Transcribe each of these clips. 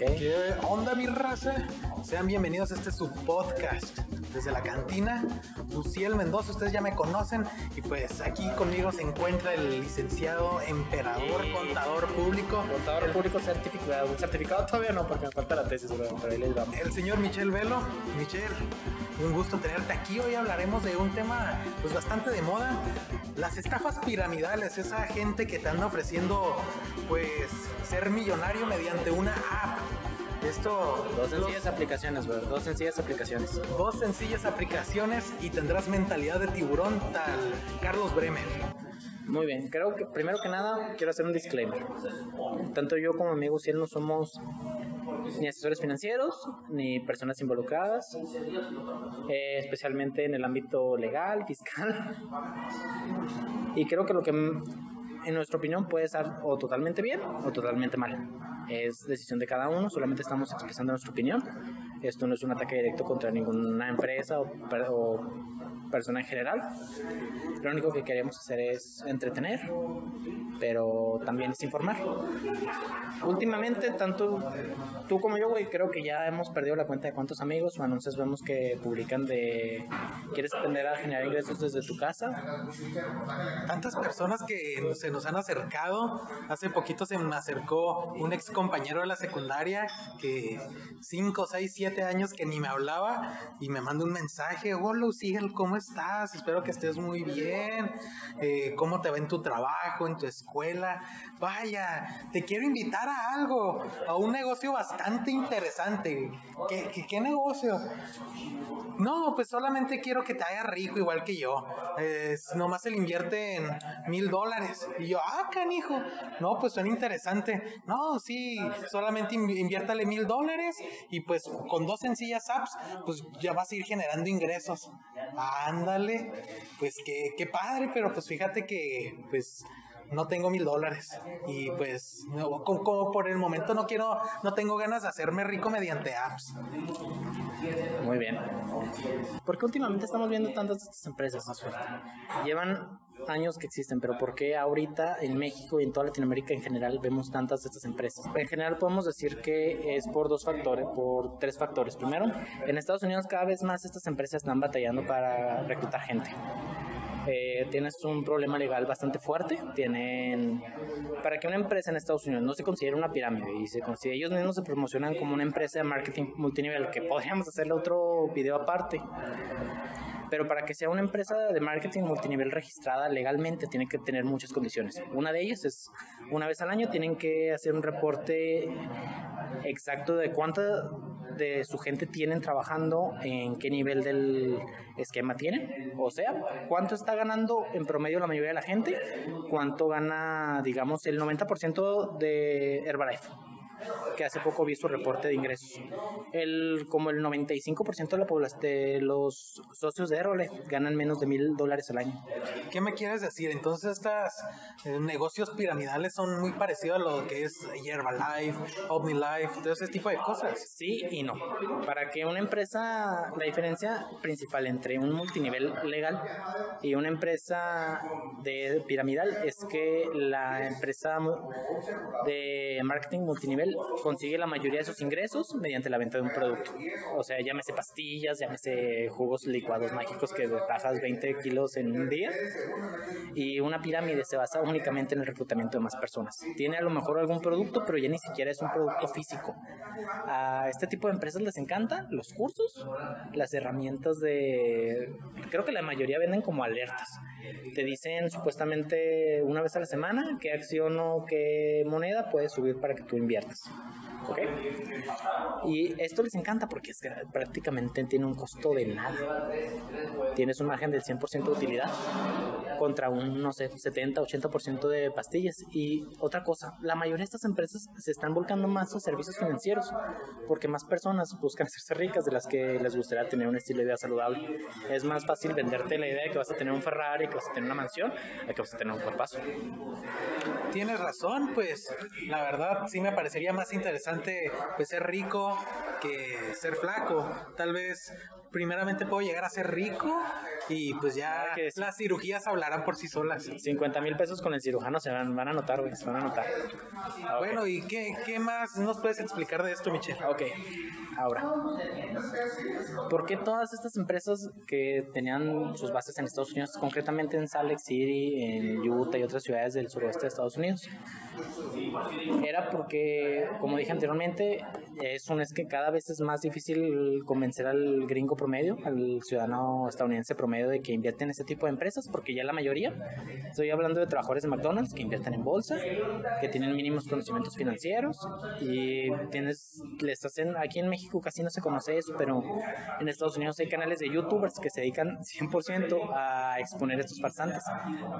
¿Qué onda, mi raza? Sean bienvenidos a este subpodcast desde la cantina. Luciel Mendoza, ustedes ya me conocen. Y pues aquí conmigo se encuentra el licenciado emperador, contador público. Contador público certificado. Certificado todavía no, porque me falta la tesis, pero ahí les vamos. El señor Michel Velo. Michel, un gusto tenerte aquí. Hoy hablaremos de un tema pues bastante de moda. Las estafas piramidales, esa gente que te anda ofreciendo pues ser millonario mediante una app. Esto Dos sencillas aplicaciones, bro. Dos sencillas aplicaciones. dos sencillas aplicaciones y tendrás mentalidad de tiburón tal Carlos Bremer. Muy bien, creo que primero que nada quiero hacer un disclaimer. Tanto yo como mi amigo Ciel no somos ni asesores financieros ni personas involucradas, eh, especialmente en el ámbito legal, fiscal. Y creo que lo que en nuestra opinión puede estar o totalmente bien o totalmente mal. Es decisión de cada uno, solamente estamos expresando nuestra opinión. Esto no es un ataque directo contra ninguna empresa o, o persona en general. Lo único que queremos hacer es entretener, pero también es informar. Últimamente, tanto tú como yo, güey, creo que ya hemos perdido la cuenta de cuántos amigos o anuncios vemos que publican de quieres aprender a generar ingresos desde tu casa. Tantas personas que se nos han acercado. Hace poquito se me acercó un ex compañero de la secundaria que 5, 6, 7 años que ni me hablaba y me manda un mensaje. Hola, Lucía, ¿cómo estás? Espero que estés muy bien. Eh, ¿Cómo te va en tu trabajo, en tu escuela? Vaya, te quiero invitar a algo, a un negocio bastante interesante. ¿Qué, negocio? No, pues solamente quiero que te hagas rico igual que yo. Nomás él invierte en mil dólares. Y yo, ah, canijo. No, pues suena interesante. No, sí, solamente inv- inviértale mil dólares y pues con dos sencillas apps, pues ya vas a ir generando ingresos. Ándale, pues qué, qué padre, pero pues fíjate que pues no tengo mil dólares y pues no, como, como por el momento no quiero, no tengo ganas de hacerme rico mediante apps. Muy bien. ¿Por qué últimamente estamos viendo tantas de estas empresas? no? Llevan años que existen, pero ¿por qué ahorita en México y en toda Latinoamérica en general vemos tantas de estas empresas? En general podemos decir que es por dos factores, por tres factores. Primero, en Estados Unidos cada vez más estas empresas están batallando para reclutar gente. Eh, tienes un problema legal bastante fuerte. Tienen. Para que una empresa en Estados Unidos no se considere una pirámide y se considere, ellos mismos se promocionan como una empresa de marketing multinivel, que podríamos hacerle otro video aparte. Pero para que sea una empresa de marketing multinivel registrada legalmente tiene que tener muchas condiciones. Una de ellas es, una vez al año tienen que hacer un reporte exacto de cuánta de su gente tienen trabajando, en qué nivel del esquema tienen. O sea, cuánto está ganando en promedio la mayoría de la gente, cuánto gana, digamos, el 90% de Herbalife que hace poco vi su reporte de ingresos. El, como el 95% de la población de los socios de Herbalife ganan menos de mil dólares al año. ¿Qué me quieres decir? Entonces, estos negocios piramidales son muy parecidos a lo que es Herbalife, OmniLife, todo ese tipo de cosas. Sí y no. Para que una empresa, la diferencia principal entre un multinivel legal y una empresa de piramidal es que la empresa de marketing multinivel consigue la mayoría de sus ingresos mediante la venta de un producto. O sea, llámese pastillas, llámese jugos licuados mágicos que bajas 20 kilos en un día. Y una pirámide se basa únicamente en el reclutamiento de más personas. Tiene a lo mejor algún producto, pero ya ni siquiera es un producto físico. A este tipo de empresas les encanta los cursos, las herramientas de... Creo que la mayoría venden como alertas. Te dicen supuestamente una vez a la semana qué acción o qué moneda puedes subir para que tú inviertas. Y esto les encanta porque prácticamente tiene un costo de nada. Tienes un margen del 100% de utilidad contra un, no sé, 70, 80% de pastillas. Y otra cosa, la mayoría de estas empresas se están volcando más a servicios financieros porque más personas buscan hacerse ricas de las que les gustaría tener un estilo de vida saludable. Es más fácil venderte la idea de que vas a tener un Ferrari, que vas a tener una mansión, a que vas a tener un cuerpazo. Tienes razón, pues la verdad sí me parecería más interesante pues ser rico que ser flaco. Tal vez primeramente puedo llegar a ser rico y pues ya que las cirugías hablarán pagarán por sí solas. 50 mil pesos con el cirujano se van, van a notar, güey, se van a notar. Bueno, ¿y qué, qué más nos puedes explicar de esto, Michelle? Ok, ahora, ¿por qué todas estas empresas que tenían sus bases en Estados Unidos, concretamente en Salt Lake City, en Utah y otras ciudades del suroeste de Estados Unidos? Era porque, como dije anteriormente, es un es que cada vez es más difícil convencer al gringo promedio, al ciudadano estadounidense promedio de que invierte en ese tipo de empresas, porque ya la mayoría, estoy hablando de trabajadores de McDonald's que invierten en bolsa, que tienen mínimos conocimientos financieros y tienes, les hacen, aquí en México casi no se conoce eso, pero en Estados Unidos hay canales de youtubers que se dedican 100% a exponer estos farsantes.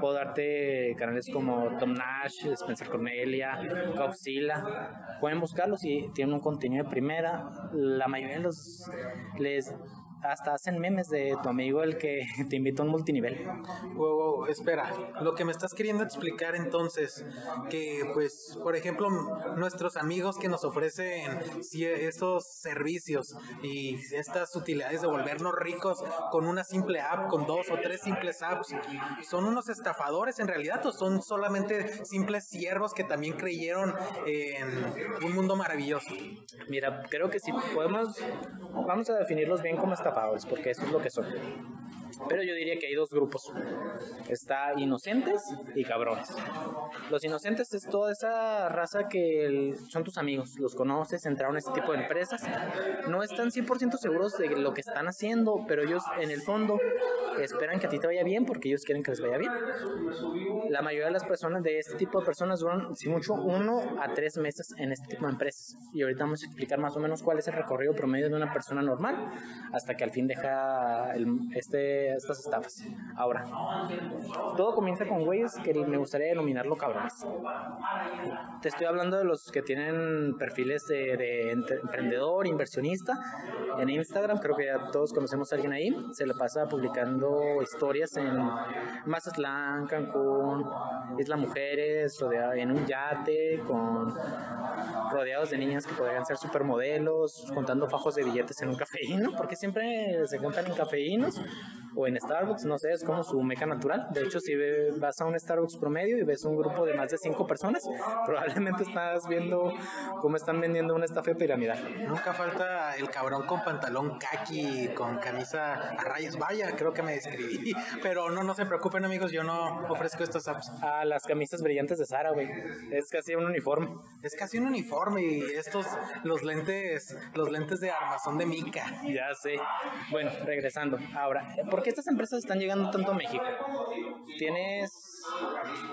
Puedo darte canales como Tom Nash, Spencer Cornelia, Godzilla, pueden buscarlos y tienen un contenido de primera. La mayoría de los les hasta hacen memes de tu amigo el que te invitó a un multinivel. Wow, espera, lo que me estás queriendo explicar entonces, que pues, por ejemplo, nuestros amigos que nos ofrecen esos servicios y estas utilidades de volvernos ricos con una simple app, con dos o tres simples apps, ¿son unos estafadores en realidad o son solamente simples siervos que también creyeron en un mundo maravilloso? Mira, creo que si podemos, vamos a definirlos bien como estafadores porque eso es lo que son. Pero yo diría que hay dos grupos. Está inocentes y cabrones. Los inocentes es toda esa raza que son tus amigos, los conoces, entraron a este tipo de empresas. No están 100% seguros de lo que están haciendo, pero ellos en el fondo esperan que a ti te vaya bien porque ellos quieren que les vaya bien. La mayoría de las personas de este tipo de personas duran, si mucho, uno a tres meses en este tipo de empresas. Y ahorita vamos a explicar más o menos cuál es el recorrido promedio de una persona normal hasta que al fin deja este estas estafas. Ahora, todo comienza con güeyes que me gustaría denominarlo cabrones. Te estoy hablando de los que tienen perfiles de, emprendedor, inversionista en Instagram. Creo que ya todos conocemos a alguien ahí. Se le pasa publicando historias en Mazatlán, Cancún, Isla Mujeres, rodeado en un yate, con rodeados de niñas que podrían ser supermodelos, contando fajos de billetes en un cafeíno, porque siempre se juntan en cafeínos o en Starbucks, no sé, es como su meca natural. De hecho, si vas a un Starbucks promedio y ves un grupo de más de cinco personas, probablemente estás viendo cómo están vendiendo una estafa piramidal. Nunca falta el cabrón con pantalón kaki, con camisa a rayas. Vaya, creo que me describí. Pero no, no se preocupen, amigos, yo no ofrezco estas apps. Ah, las camisas brillantes de Sara, güey. Es casi un uniforme. Es casi un uniforme y estos, los lentes, los lentes de armazón de mica. Ya sé. Bueno, regresando. Ahora, ¿por qué estas empresas están llegando tanto a México? Tienes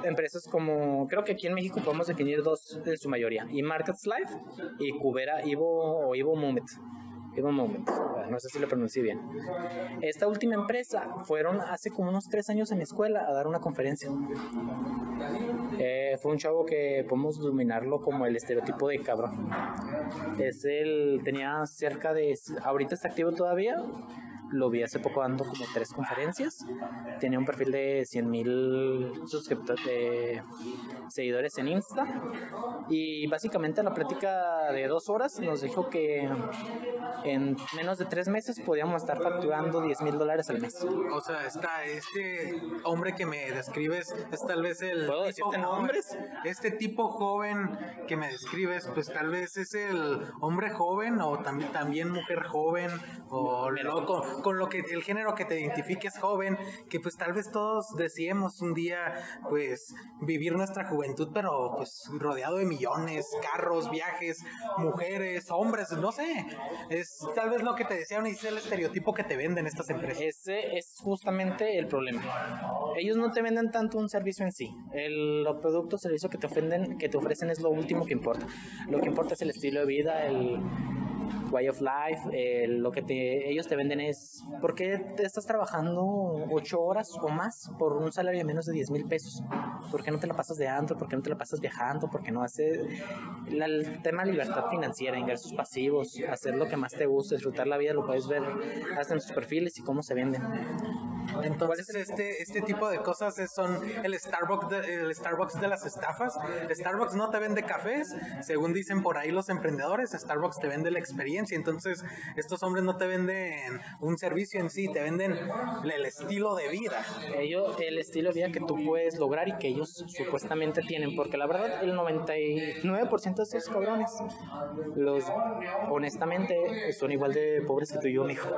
empresas como, creo que aquí en México podemos definir dos en su mayoría, y Markets Life y Cubera Ivo o Ivo Moment. Ivo Moment, no sé si lo pronuncié bien. Esta última empresa fueron hace como unos tres años en mi escuela a dar una conferencia. Eh, fue un chavo que podemos dominarlo como el estereotipo de cabrón. Es el, tenía cerca de, ahorita está activo todavía, lo vi hace poco dando como tres conferencias. Tenía un perfil de 100 mil suscriptores, de seguidores en Insta. Y básicamente la plática de dos horas nos dijo que en menos de tres meses podíamos estar facturando 10 mil dólares al mes. O sea, está este hombre que me describes, es tal vez el... ¿Puedo decirte nombres? Este tipo joven que me describes, pues tal vez es el hombre joven o también, también mujer joven o loco con lo que el género que te identifiques joven, que pues tal vez todos deseemos un día pues vivir nuestra juventud, pero pues rodeado de millones, carros, viajes, mujeres, hombres, no sé. Es tal vez lo que te desean y es el estereotipo que te venden estas empresas. Ese es justamente el problema. Ellos no te venden tanto un servicio en sí. El, los productos, servicios que te ofenden, que te ofrecen es lo último que importa. Lo que importa es el estilo de vida, el way of life, eh, lo que te, ellos te venden es, ¿por qué te estás trabajando ocho horas o más por un salario de menos de 10 mil pesos? ¿Por qué no te la pasas de antro? ¿Por qué no te la pasas viajando? ¿Por qué no haces el tema de libertad financiera, ingresos pasivos, hacer lo que más te gusta, disfrutar la vida, lo puedes ver hasta en sus perfiles y cómo se venden. Entonces, este, este tipo de cosas son el Starbucks, de, el Starbucks de las estafas. Starbucks no te vende cafés, según dicen por ahí los emprendedores, Starbucks te vende la experiencia. Entonces, estos hombres no te venden un servicio en sí, te venden el estilo de vida. Ellos, el estilo de vida que tú puedes lograr y que ellos supuestamente tienen, porque la verdad, el 99% de esos cabrones, los honestamente, son igual de pobres que tú y yo, mijo.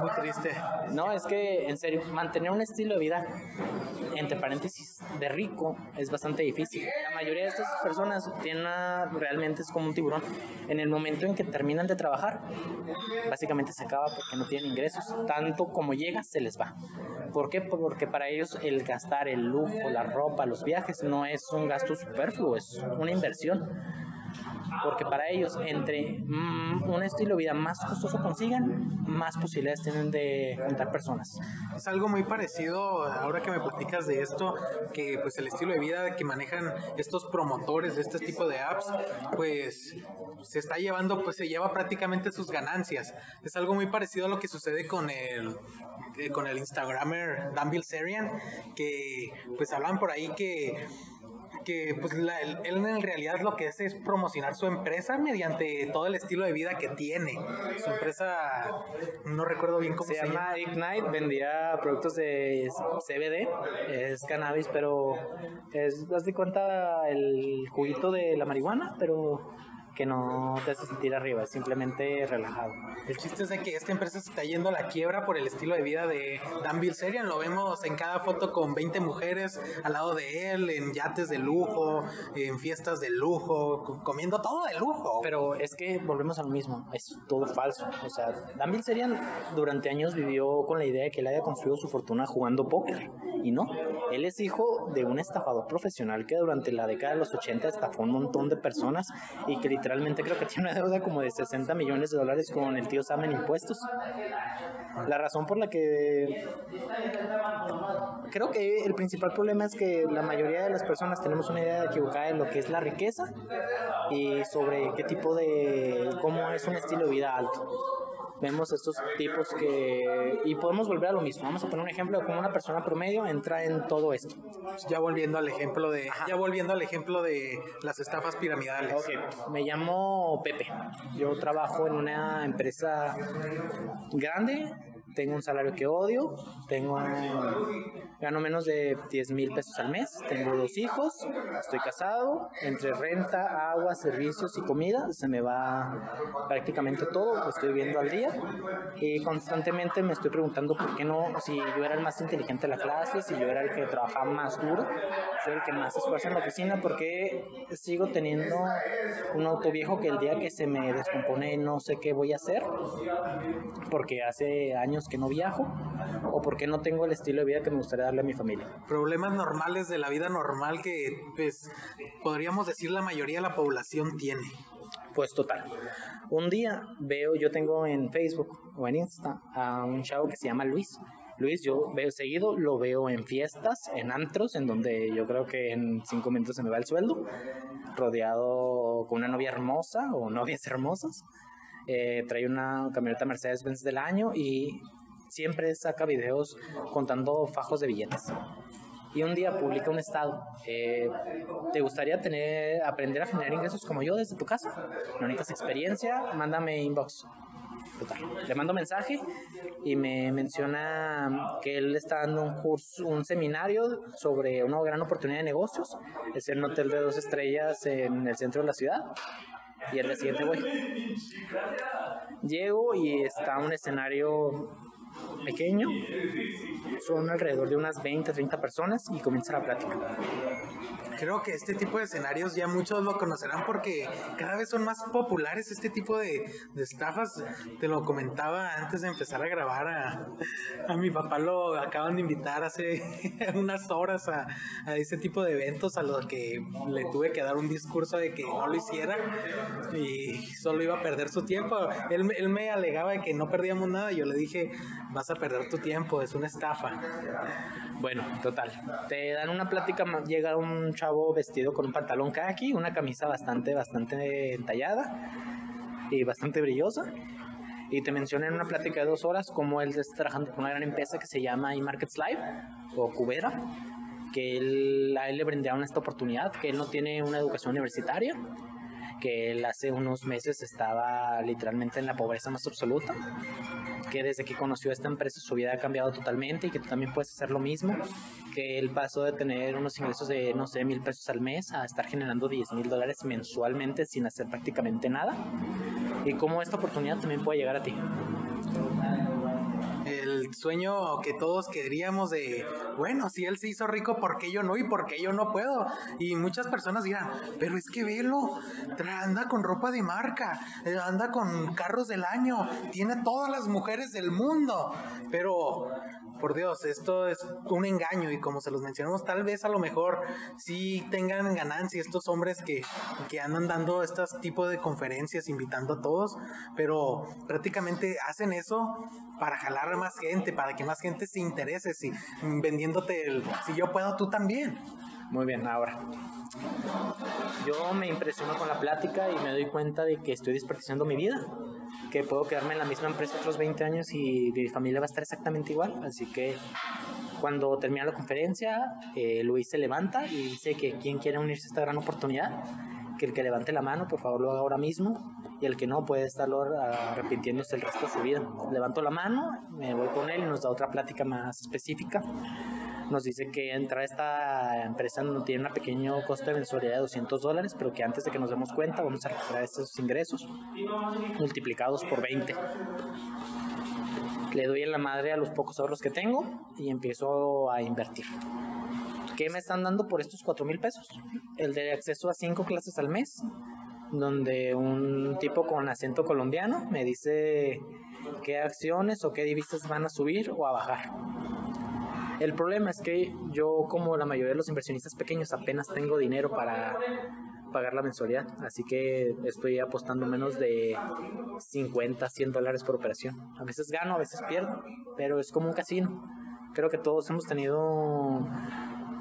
Muy triste. No, es que, en serio, mantener un estilo de vida, entre paréntesis, de rico, es bastante difícil. La mayoría de estas personas tienen realmente es como un tiburón. En el momento en que terminan de trabajar, básicamente se acaba porque no tienen ingresos. Tanto como llega, se les va. ¿Por qué? Porque para ellos el gastar el lujo, la ropa, los viajes no es un gasto superfluo, es una inversión porque para ellos entre mm, un estilo de vida más costoso consigan, más posibilidades tienen de juntar personas. Es algo muy parecido, ahora que me platicas de esto, que pues el estilo de vida que manejan estos promotores de este tipo de apps, pues se está llevando, pues se lleva prácticamente sus ganancias. Es algo muy parecido a lo que sucede con el eh, con el Instagramer Dan Bilzerian, que pues hablan por ahí que que pues él, en realidad lo que hace es promocionar su empresa mediante todo el estilo de vida que tiene. Su empresa, no recuerdo bien cómo se, se llama. Ignite, vendía productos de CBD, es cannabis, pero es, das de cuenta el juguito de la marihuana, pero que no te hace sentir arriba, es simplemente relajado. El chiste es de que esta empresa se está yendo a la quiebra por el estilo de vida de Dan Bilzerian. Lo vemos en cada foto con 20 mujeres al lado de él, en yates de lujo, en fiestas de lujo, comiendo todo de lujo. Pero es que volvemos a lo mismo, es todo falso. O sea, Dan Bilzerian durante años vivió con la idea de que él haya construido su fortuna jugando póker. Y no, él es hijo de un estafador profesional que durante la década de los 80 estafó un montón de personas y que literalmente creo que tiene una deuda como de 60 millones de dólares con el tío Sam en impuestos. La razón por la que creo que el principal problema es que la mayoría de las personas tenemos una idea equivocada de lo que es la riqueza y sobre qué tipo de cómo es un estilo de vida alto vemos estos tipos que... Y podemos volver a lo mismo. Vamos a poner un ejemplo de cómo una persona promedio entra en todo esto. Ya volviendo al ejemplo de... Ya volviendo al ejemplo de las estafas piramidales. Ok, me llamo Pepe. Yo trabajo en una empresa grande tengo un salario que odio, tengo gano menos de 10 mil pesos al mes, tengo dos hijos, estoy casado, entre renta, agua, servicios y comida, se me va prácticamente todo, estoy viviendo al día. Y constantemente me estoy preguntando por qué no, si yo era el más inteligente de la clase, si yo era el que trabajaba más duro, soy el que más se esfuerza en la oficina, porque sigo teniendo un auto viejo que el día que se me descompone no sé qué voy a hacer, porque hace años que no viajo o porque no tengo el estilo de vida que me gustaría darle a mi familia. Problemas normales de la vida normal que pues podríamos decir la mayoría de la población tiene. Pues total. Un día veo, yo tengo en Facebook o en Insta a un chavo que se llama Luis. Luis, yo veo seguido, lo veo en fiestas, en antros, en donde yo creo que en cinco minutos se me va el sueldo, rodeado con una novia hermosa o novias hermosas. Eh, trae una camioneta Mercedes-Benz del año y siempre saca videos contando fajos de billetes. Y un día publica un estado. Eh, ¿Te gustaría tener, aprender a generar ingresos como yo desde tu casa? ¿No necesitas experiencia? Mándame inbox. Le mando mensaje y me menciona que él está dando un curso, un seminario sobre una gran oportunidad de negocios. Es en un hotel de dos estrellas en el centro de la ciudad. Y el día siguiente voy. Llego y está un escenario pequeño, son alrededor de unas 20, 30 personas y comienza la plática creo que este tipo de escenarios ya muchos lo conocerán porque cada vez son más populares este tipo de, estafas. Te lo comentaba antes de empezar a grabar. A, mi papá lo acaban de invitar hace unas horas a, a, ese tipo de eventos a los que le tuve que dar un discurso de que no lo hiciera y solo iba a perder su tiempo. Él, él me alegaba de que no perdíamos nada yo le dije, vas a perder tu tiempo, es una estafa. Bueno, total. Te dan una plática, llega un chavo vestido con un pantalón khaki, una camisa bastante, bastante entallada y bastante brillosa. y te menciona en una plática de dos horas cómo él está trabajando con una gran empresa que se llama eMarkets Live o Cubera, que él, a él le brindaron esta oportunidad, que él no tiene una educación universitaria, que él hace unos meses estaba literalmente en la pobreza más absoluta, que desde que conoció esta empresa su vida ha cambiado totalmente y que tú también puedes hacer lo mismo, que él pasó de tener unos ingresos de, no sé, mil pesos al mes a estar generando 10 mil dólares mensualmente sin hacer prácticamente nada, y cómo esta oportunidad también puede llegar a ti sueño que todos queríamos de, bueno, si él se hizo rico, ¿por qué yo no? ¿Y por qué yo no puedo? Y muchas personas dirán, pero es que velo, anda con ropa de marca, eh, anda con carros del año, tiene todas las mujeres del mundo, pero por Dios, esto es un engaño y como se los mencionamos, tal vez a lo mejor sí tengan ganancia estos hombres que, que andan dando este tipo de conferencias, invitando a todos, pero prácticamente hacen eso para jalar a más gente, para que más gente se interese, si vendiéndote el, si yo puedo, tú también. Muy bien, ahora. Yo me impresiono con la plática y me doy cuenta de que estoy desperdiciando mi vida, que puedo quedarme en la misma empresa otros 20 años y mi familia va a estar exactamente igual. Así que cuando termina la conferencia, eh, Luis se levanta y dice que quien quiere unirse a esta gran oportunidad, que el que levante la mano, por favor, lo haga ahora mismo y el que no puede estarlo arrepintiéndose el resto de su vida. Levanto la mano, me voy con él y nos da otra plática más específica nos dice que entrar a esta empresa no tiene un pequeño coste de mensualidad de 200 dólares, pero que antes de que nos demos cuenta vamos a recuperar estos ingresos multiplicados por 20. Le doy en la madre a los pocos ahorros que tengo y empiezo a invertir. ¿Qué me están dando por estos 4 mil pesos? El de acceso a 5 clases al mes, donde un tipo con acento colombiano me dice qué acciones o qué divisas van a subir o a bajar el problema es que yo, como la mayoría de los inversionistas pequeños, apenas tengo dinero para pagar la mensualidad, así que estoy apostando menos de 50, 100 dólares por operación. A veces gano, a veces pierdo, pero es como un casino. Creo que todos hemos tenido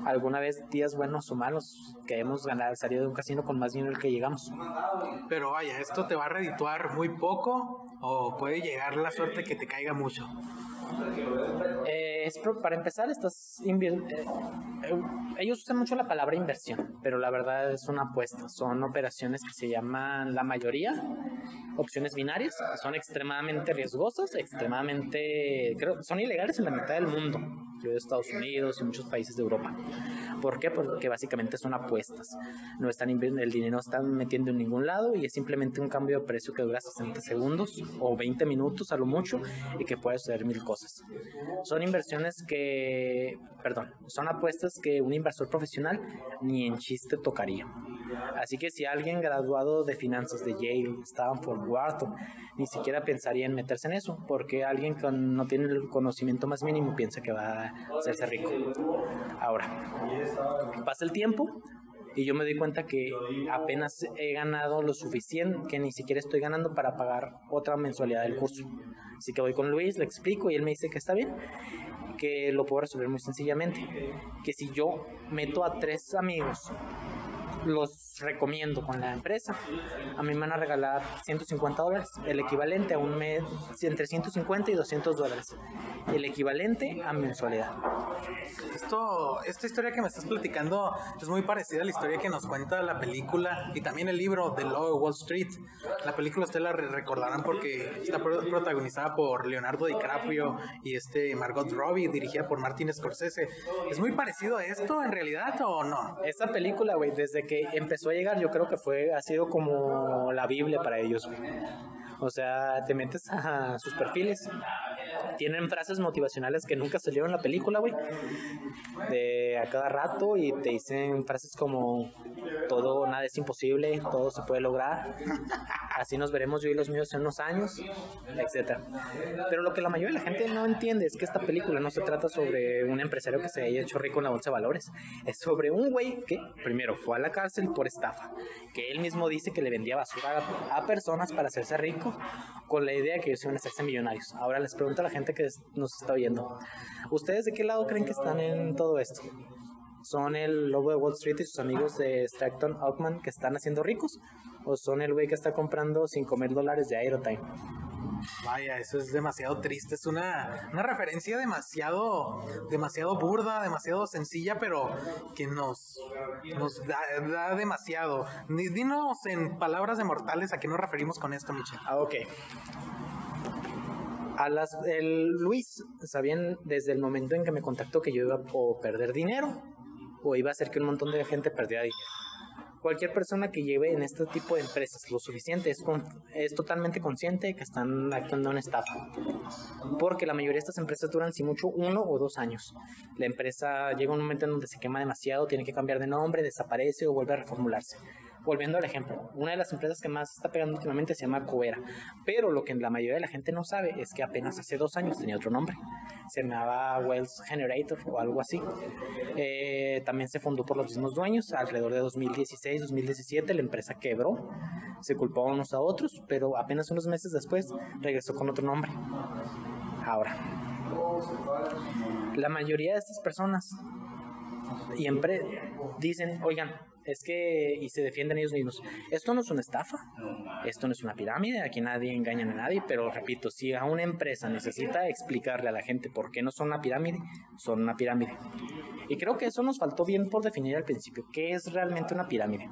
alguna vez días buenos o malos que hemos ganado, salido de un casino con más dinero del que llegamos. Pero vaya, ¿esto te va a redituar muy poco o puede llegar la suerte que te caiga mucho? Eh, es para empezar, estás eh, eh, ellos usan mucho la palabra inversión, pero la verdad es una apuesta. Son operaciones que se llaman la mayoría opciones binarias, son extremadamente riesgosas, extremadamente, creo, son ilegales en la mitad del mundo, de Estados Unidos y muchos países de Europa. ¿Por qué? Porque básicamente son apuestas. No están el dinero no están metiendo en ningún lado y es simplemente un cambio de precio que dura 60 segundos o 20 minutos a lo mucho y que puede suceder mil cosas. Son inversiones que, perdón, son apuestas que un inversor profesional ni en chiste tocaría. Así que si alguien graduado de finanzas de Yale, Stanford, Wharton, ni siquiera pensaría en meterse en eso, porque alguien que no tiene el conocimiento más mínimo piensa que va hacerse rico. Ahora, pasa el tiempo y yo me doy cuenta que apenas he ganado lo suficiente, que ni siquiera estoy ganando para pagar otra mensualidad del curso. Así que voy con Luis, le explico y él me dice que está bien, que lo puedo resolver muy sencillamente, que si yo meto a tres amigos los recomiendo con la empresa. A mí me van a regalar 150 dólares, el equivalente a un mes, entre 150 y 200 dólares, el equivalente a mensualidad. Esto, esta historia que me estás platicando es muy parecida a la historia que nos cuenta la película y también el libro de of Wall Street. La película ustedes la recordarán porque está protagonizada por Leonardo DiCaprio y este Margot Robbie, dirigida por Martin Scorsese. ¿Es muy parecido a esto en realidad o no? Esa película, güey, desde que empezó a llegar, yo creo que fue, ha sido como la Biblia para ellos, O sea, te metes a sus perfiles tienen frases motivacionales que nunca salieron en la película, güey. De a cada rato y te dicen frases como todo, nada es imposible, todo se puede lograr. Así nos veremos yo y los míos en unos años, etcétera. Pero lo que la mayoría de la gente no entiende es que esta película no se trata sobre un empresario que se haya hecho rico en la bolsa de valores. Es sobre un güey que primero fue a la cárcel por estafa, que él mismo dice que le vendía basura a, personas para hacerse rico con la idea de que ellos iban a hacerse millonarios. Ahora les pregunto a la gente que nos está oyendo, ¿ustedes de qué lado creen que están en todo esto? ¿Son el lobo de Wall Street y sus amigos de Stratton Altman que están haciendo ricos? ¿O son el güey que está comprando 5 mil dólares de Aerotime? Vaya, eso es demasiado triste. Es una, una referencia demasiado, demasiado burda, demasiado sencilla, pero que nos, nos da, demasiado. Dinos en palabras de mortales a qué nos referimos con esto, Michelle. Ah, ok. A las, el Luis, sabían desde el momento en que me contactó que yo iba a perder dinero o iba a hacer que un montón de gente perdiera dinero cualquier persona que lleve en este tipo de empresas lo suficiente es, es totalmente consciente de que están actuando en estafa. Porque la mayoría de estas empresas duran, si mucho, uno o dos años. La empresa llega un momento en donde se quema demasiado, tiene que cambiar de nombre, desaparece o vuelve a reformularse volviendo al ejemplo, una de las empresas que más está pegando últimamente se llama Coera, pero lo que la mayoría de la gente no sabe es que apenas hace dos años tenía otro nombre, se llamaba Wells Generator o algo así. Eh, también se fundó por los mismos dueños, alrededor de 2016-2017 la empresa quebró, se culpó unos a otros, pero apenas unos meses después regresó con otro nombre. Ahora, la mayoría de estas personas y dicen, oigan, es que, y se defienden ellos mismos, esto no es una estafa, esto no es una pirámide, aquí nadie engaña a nadie, pero repito, si a una empresa necesita explicarle a la gente por qué no son una pirámide, son una pirámide. Y creo que eso nos faltó bien por definir al principio, ¿qué es realmente una pirámide?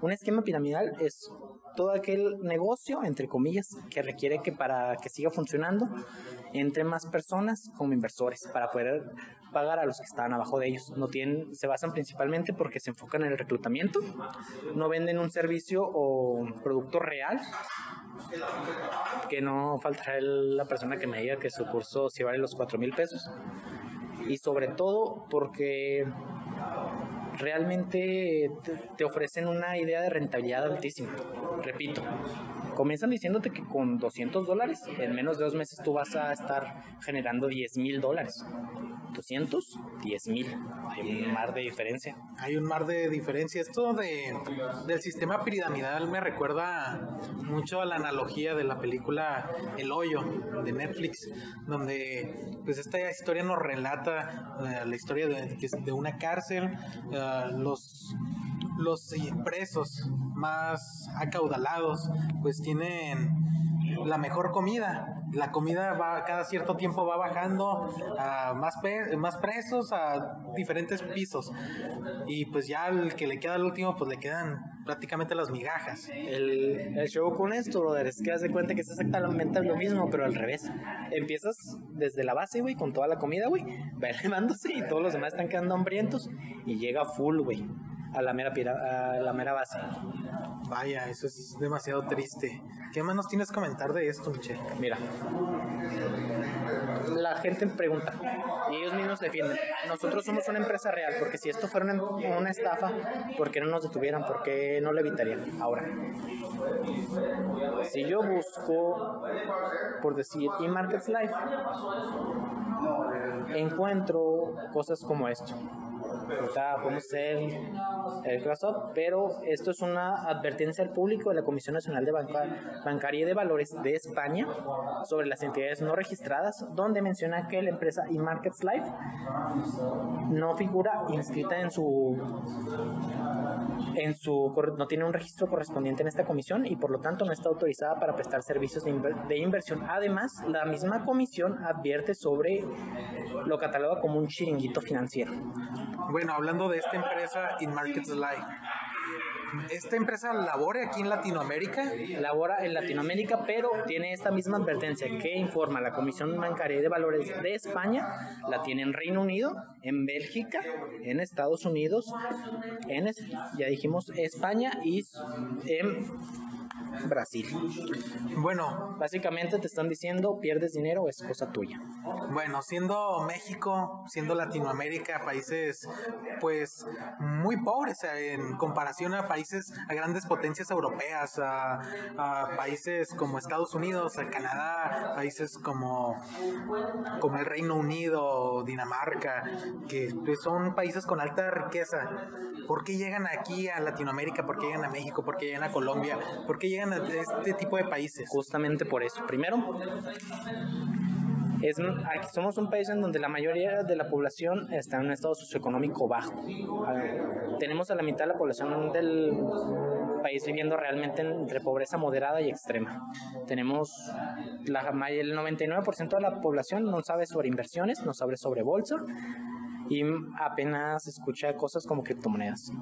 Un esquema piramidal es todo aquel negocio, entre comillas, que requiere que para que siga funcionando, entre más personas como inversores para poder pagar a los que están abajo de ellos. No tienen, se basan principalmente porque se enfocan en el reclutamiento, no venden un servicio o producto real, que no faltará la persona que me diga que su curso si vale los 4 mil pesos. Y sobre todo porque realmente te, ofrecen una idea de rentabilidad altísima. Repito, comienzan diciéndote que con 200 dólares en menos de dos meses tú vas a estar generando 10 mil dólares. 200, 10 mil. Hay un mar de diferencia. Hay un mar de diferencia. Esto de, del sistema piramidal me recuerda mucho a la analogía de la película El Hoyo de Netflix, donde pues esta historia nos relata eh, la historia de, de una cárcel, eh, los los presos más acaudalados pues tienen la mejor comida. La comida va cada cierto tiempo va bajando a más, presos a diferentes pisos. Y pues ya el que le queda al último pues le quedan prácticamente las migajas. El, el show con esto, brother, es que haz de cuenta que es exactamente lo mismo, pero al revés. Empiezas desde la base, güey, con toda la comida, güey, va elevándose y todos los demás están quedando hambrientos y llega full, güey a la mera, a la mera base. Vaya, eso es demasiado triste. ¿Qué más nos tienes que comentar de esto, Michelle? Mira, la gente pregunta y ellos mismos defienden. Nosotros somos una empresa real, porque si esto fuera una, estafa, ¿por qué no nos detuvieran? ¿Por qué no lo evitarían? Ahora, si yo busco, por decir, eMarkets Life, encuentro cosas como esto podemos ser el CLASOP, pero esto es una advertencia al público de la Comisión Nacional de Bancaria y de Valores de España sobre las entidades no registradas, donde menciona que la empresa eMarkets Life no figura inscrita en su en su no tiene un registro correspondiente en esta comisión y por lo tanto no está autorizada para prestar servicios de, inversión. Además, la misma comisión advierte sobre lo cataloga como un chiringuito financiero. Bueno, hablando de esta empresa InMarkets Live, esta empresa labora aquí en Latinoamérica. Labora en Latinoamérica, pero tiene esta misma advertencia que informa la Comisión Bancaria de Valores de España, la tiene en Reino Unido, en Bélgica, en Estados Unidos, en, ya dijimos, España y en Brasil. Bueno, básicamente te están diciendo pierdes dinero es cosa tuya. Bueno, siendo México, siendo Latinoamérica, países pues muy pobres en comparación a países, a grandes potencias europeas, a, países como Estados Unidos, a Canadá, países como, como el Reino Unido, Dinamarca, que pues, son países con alta riqueza. ¿Por qué llegan aquí a Latinoamérica? ¿Por qué llegan a México? ¿Por qué llegan a Colombia? ¿Por qué llegan a este tipo de países? Justamente por eso. Primero, es, somos un país en donde la mayoría de la población está en un estado socioeconómico bajo. tenemos a la mitad de la población del país viviendo realmente entre pobreza moderada y extrema. Tenemos la, el 99% de la población no sabe sobre inversiones, no sabe sobre bolsa y apenas escucha cosas como criptomonedas.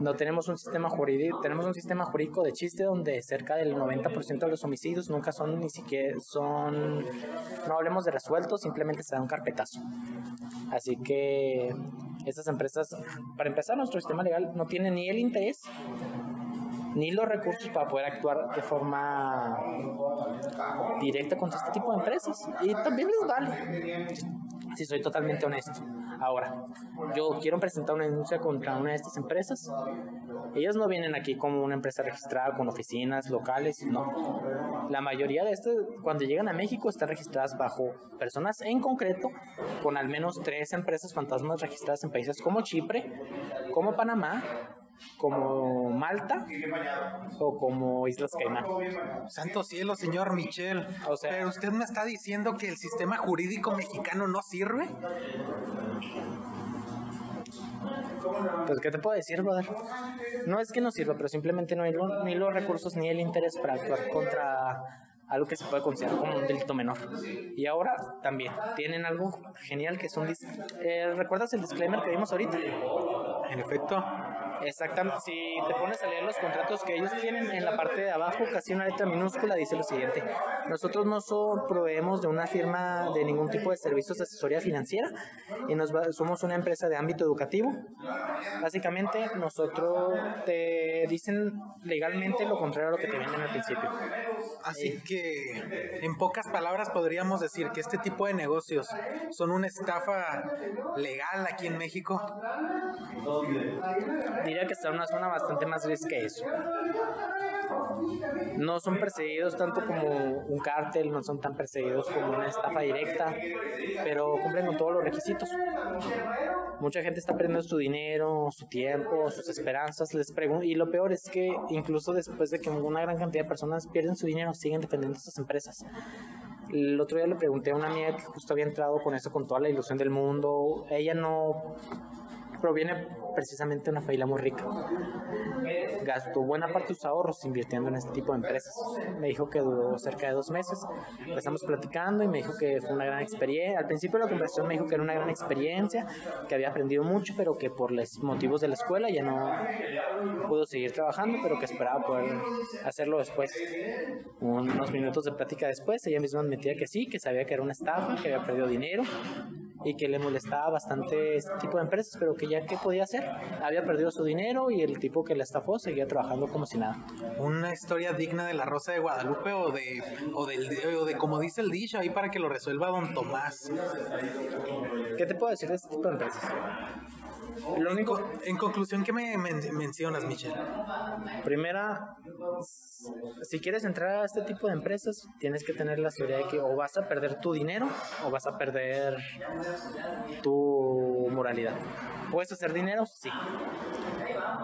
No tenemos un sistema jurídico, tenemos un sistema jurídico de chiste donde cerca del 90% de los homicidios nunca son ni siquiera son no hablemos de resueltos, simplemente se da un carpetazo. Así que estas empresas, para empezar, nuestro sistema legal no tiene ni el interés ni los recursos para poder actuar de forma directa contra este tipo de empresas. Y también les vale, si soy totalmente honesto. Ahora, yo quiero presentar una denuncia contra una de estas empresas. Ellas no vienen aquí como una empresa registrada con oficinas locales, no. La mayoría de estas, cuando llegan a México, están registradas bajo personas en concreto, con al menos tres empresas fantasmas registradas en países como Chipre, como Panamá, como Malta o como Islas Caimán. Santo cielo, señor Michel. O sea, Pero usted me está diciendo que el sistema jurídico mexicano no sirve. Pues, ¿qué te puedo decir, brother? No es que no sirva, pero simplemente no hay ni los recursos ni el interés para actuar contra algo que se puede considerar como un delito menor. Y ahora también tienen algo genial que es un... Eh, ¿Recuerdas el disclaimer que vimos ahorita? En efecto. Exactamente, si te pones a leer los contratos que ellos tienen en la parte de abajo, casi una letra minúscula dice lo siguiente, nosotros no proveemos de una firma de ningún tipo de servicios de asesoría financiera y nos somos una empresa de ámbito educativo. Básicamente nosotros te dicen legalmente lo contrario a lo que te venden al principio. Así eh, que en pocas palabras podríamos decir que este tipo de negocios son una estafa legal aquí en México diría que está en una zona bastante más gris que eso. No son perseguidos tanto como un cártel, no son tan perseguidos como una estafa directa, pero cumplen con todos los requisitos. Mucha gente está perdiendo su dinero, su tiempo, sus esperanzas, les y lo peor es que incluso después de que una gran cantidad de personas pierden su dinero, siguen defendiendo estas empresas. El otro día le pregunté a una amiga que justo había entrado con eso, con toda la ilusión del mundo. Ella no proviene precisamente de una familia muy rica. Gastó buena parte de sus ahorros invirtiendo en este tipo de empresas. Me dijo que duró cerca de dos meses. Empezamos platicando y me dijo que fue una gran experiencia. Al principio de la conversación me dijo que era una gran experiencia, que había aprendido mucho, pero que por los motivos de la escuela ya no pudo seguir trabajando, pero que esperaba poder hacerlo después. Unos minutos de plática después, ella misma admitía que sí, que sabía que era una estafa, que había perdido dinero, y que le molestaba bastante este tipo de empresas, pero que ya qué podía hacer, había perdido su dinero y el tipo que la estafó seguía trabajando como si nada. Una historia digna de la Rosa de Guadalupe o de o del o de como dice el dicho ahí para que lo resuelva don Tomás. ¿Qué te puedo decir de este tipo de empresas? Lo único, en conclusión, ¿qué me mencionas, Michelle? Primera, si quieres entrar a este tipo de empresas, tienes que tener la seguridad de que o vas a perder tu dinero o vas a perder tu moralidad. ¿Puedes hacer dinero? Sí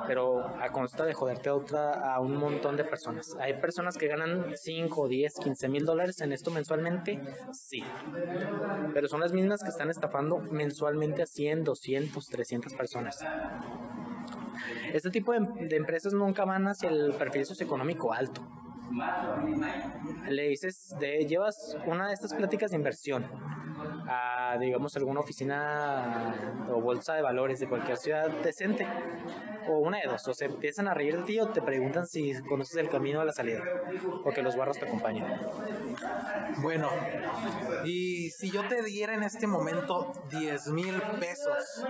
pero a consta de joderte a, otra, a un montón de personas. Hay personas que ganan 5, 10, 15 mil dólares en esto mensualmente, sí, pero son las mismas que están estafando mensualmente a 100, 200, 300 personas. Este tipo de, de empresas nunca van hacia el perfil socioeconómico alto le dices, de, llevas una de estas pláticas de inversión a, digamos, alguna oficina o bolsa de valores de cualquier ciudad decente, o una de dos, o se empiezan a reír de ti o te preguntan si conoces el camino a la salida, o que los barros te acompañen. Bueno, y si yo te diera en este momento 10 mil pesos,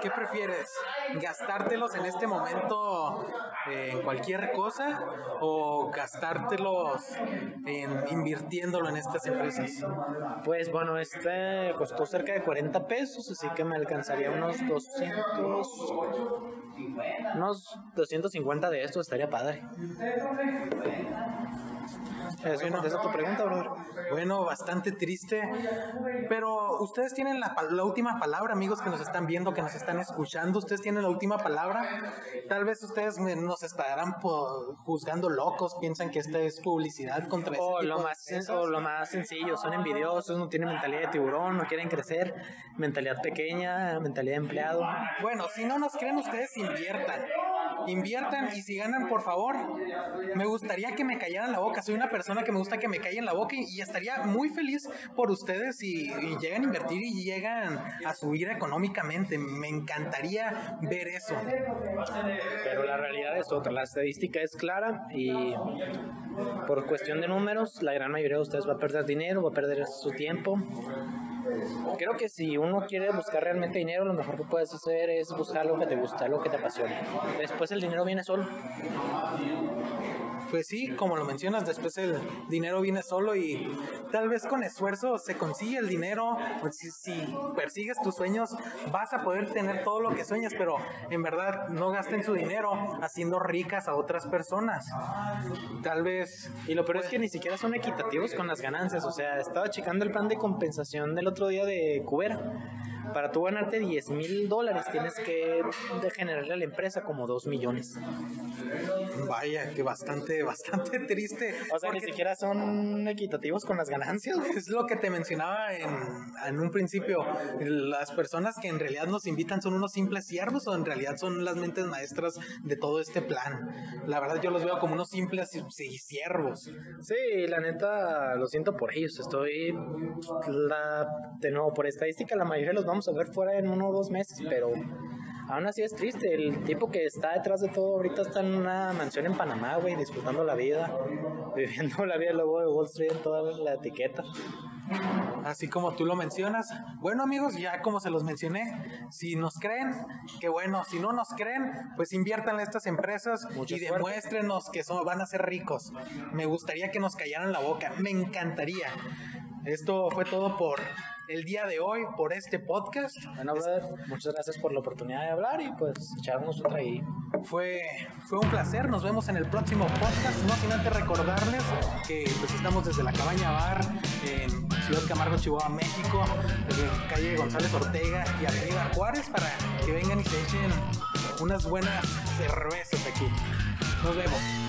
¿qué prefieres? ¿Gastártelos en este momento en cualquier cosa o gastártelos en invirtiéndolo en estas empresas? Pues bueno, este costó cerca de 40 pesos, así que me alcanzaría unos 200, unos 250 de esto, estaría padre. Eso bueno, tu pregunta, brother. Bueno, bastante triste. Pero ustedes tienen la, la, última palabra, amigos que nos están viendo, que nos están escuchando. Ustedes tienen la última palabra. Tal vez ustedes nos estarán juzgando locos, piensan que esta es publicidad contra o lo más O lo más sencillo, son envidiosos, no tienen mentalidad de tiburón, no quieren crecer, mentalidad pequeña, mentalidad de empleado. Bueno, si no nos creen, ustedes inviertan inviertan y si ganan, por favor, me gustaría que me callaran la boca. Soy una persona que me gusta que me callen la boca y, estaría muy feliz por ustedes si llegan a invertir y llegan a subir económicamente. Me encantaría ver eso. Pero la realidad es otra. La estadística es clara y por cuestión de números, la gran mayoría de ustedes va a perder dinero, va a perder su tiempo Creo que si uno quiere buscar realmente dinero, lo mejor que puedes hacer es buscar lo que te gusta, lo que te apasiona. Después el dinero viene solo pues sí, como lo mencionas, después el dinero viene solo y tal vez con esfuerzo se consigue el dinero. Pues si, persigues tus sueños, vas a poder tener todo lo que sueñas, pero en verdad no gasten su dinero haciendo ricas a otras personas. Tal vez. Y lo peor es que ni siquiera son equitativos con las ganancias. O sea, estaba checando el plan de compensación del otro día de Cubera para tú ganarte 10 mil dólares tienes que generarle a la empresa como 2 millones. Vaya, que bastante, bastante triste. O sea, ni siquiera son equitativos con las ganancias. Es lo que te mencionaba en, en un principio. Las personas que en realidad nos invitan son unos simples siervos o en realidad son las mentes maestras de todo este plan. La verdad yo los veo como unos simples siervos. Sí, la neta lo siento por ellos. Estoy, la, de nuevo, por estadística la mayoría los vamos a ver fuera en uno o dos meses, pero aún así es triste. El tipo que está detrás de todo ahorita está en una mansión en Panamá, güey, disfrutando la vida, viviendo la vida luego de Wall Street en toda la etiqueta. Así como tú lo mencionas. Bueno amigos, ya como se los mencioné, si nos creen, que bueno, si no nos creen, pues inviertan en estas empresas y demuéstrenos que son, van a ser ricos. Me gustaría que nos callaran la boca, me encantaría. Esto fue todo por el día de hoy por este podcast. Bueno, brother, muchas gracias por la oportunidad de hablar y pues echarnos otra ahí. Fue, fue un placer, nos vemos en el próximo podcast. No sin antes recordarles que pues estamos desde la Cabaña Bar en Ciudad Camargo, Chihuahua, México, en calle González Ortega y Avenida Juárez para que vengan y se echen unas buenas cervezas aquí. Nos vemos.